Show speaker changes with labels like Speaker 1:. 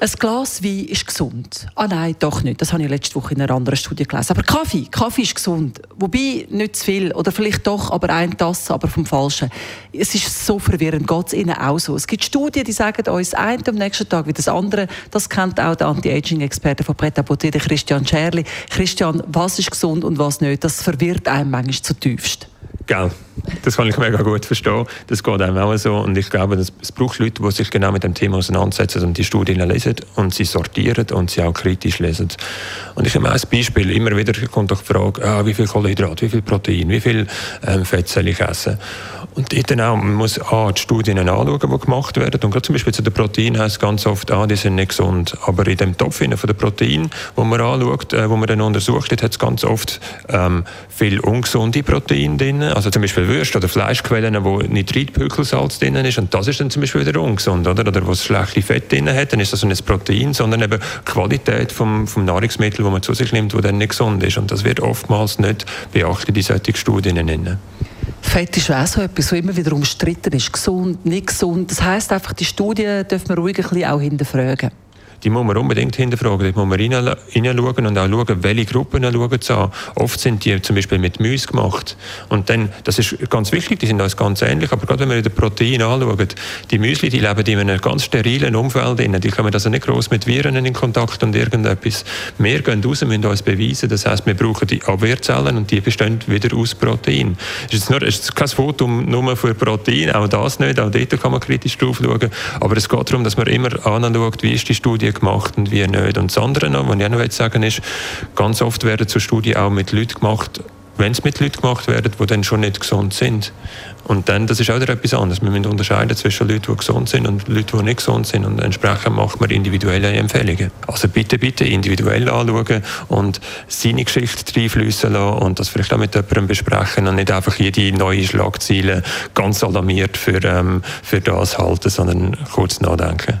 Speaker 1: ein Glas Wein ist gesund. Ah nein, doch nicht. Das habe ich letzte Woche in einer anderen Studie gelesen. Aber Kaffee, Kaffee ist gesund. Wobei nicht zu viel. Oder vielleicht doch, aber ein Tasse, aber vom Falschen. Es ist so verwirrend. Geht es Ihnen auch so? Es gibt Studien, die sagen uns ein am nächsten Tag wie das andere. Das kennt auch der Anti-Aging-Experte von Pret Christian Scherli. Christian, was ist gesund und was nicht? Das verwirrt einem manchmal zutiefst.
Speaker 2: Gell. Das kann ich mega gut verstehen. Das geht einem auch so. Und ich glaube, es braucht Leute, die sich genau mit dem Thema auseinandersetzen und die Studien lesen und sie sortieren und sie auch kritisch lesen. Und ich habe ein Beispiel. Immer wieder kommt doch die Frage, ah, wie viel Kohlenhydrat, wie viel Protein, wie viel ähm, Fett soll ich essen? Und dort auch, man muss A, die Studien anschauen, die gemacht werden. Und gerade zum Beispiel zu den Proteinen heißt ganz oft, ah, die sind nicht gesund. Aber in dem Topf von den Proteinen, wo man anschaut, äh, wo man dann untersucht, hat es ganz oft ähm, viel ungesunde Proteine drin. Also zum Beispiel Würste oder Fleischquellen, wo Nitritpökelsalz drin ist. Und das ist dann zum Beispiel wieder ungesund, oder? Oder wo es schlechte Fett drin hat, dann ist das nicht das Protein, sondern eben die Qualität vom, vom Nahrungsmittel, das man zu sich nimmt, wo dann nicht gesund ist. Und das wird oftmals nicht beachtet in solchen Studien.
Speaker 1: Fett ist auch so etwas, was immer wieder umstritten ist. Gesund, nicht gesund. Das heisst einfach, die Studien dürfen wir ruhig ein bisschen auch hinterfragen
Speaker 2: die muss man unbedingt hinterfragen. Da muss man hineinschauen und auch schauen, welche Gruppen schauen sie an. Oft sind die zum Beispiel mit Müs gemacht. Und dann, das ist ganz wichtig, die sind uns ganz ähnlich, aber gerade wenn wir den Protein anschauen, die Müsli, die leben in einem ganz sterilen Umfeld drin. Die kommen also nicht groß mit Viren in Kontakt und irgendetwas. Wir gehen raus, müssen uns beweisen. Das heißt, wir brauchen die Abwehrzellen und die bestehen wieder aus Protein. Es ist, nur, ist kein Foto nur für Protein, auch das nicht, auch dort kann man kritisch drauf schauen. Aber es geht darum, dass man immer anschaut, wie ist die Studie Studien gemacht und wie nicht. Und das andere noch, was ich auch noch sagen ist, ganz oft werden so Studien auch mit Leuten gemacht, wenn es mit Leuten gemacht werden, die dann schon nicht gesund sind. Und dann, das ist auch wieder etwas anderes. Wir müssen unterscheiden zwischen Leuten, die gesund sind und Leuten, die nicht gesund sind. Und entsprechend macht man individuelle Empfehlungen. Also bitte, bitte individuell anschauen und seine Geschichte reinfließen lassen und das vielleicht auch mit jemandem besprechen und nicht einfach jede neue Schlagzeile ganz alarmiert für, ähm, für das halten, sondern kurz nachdenken.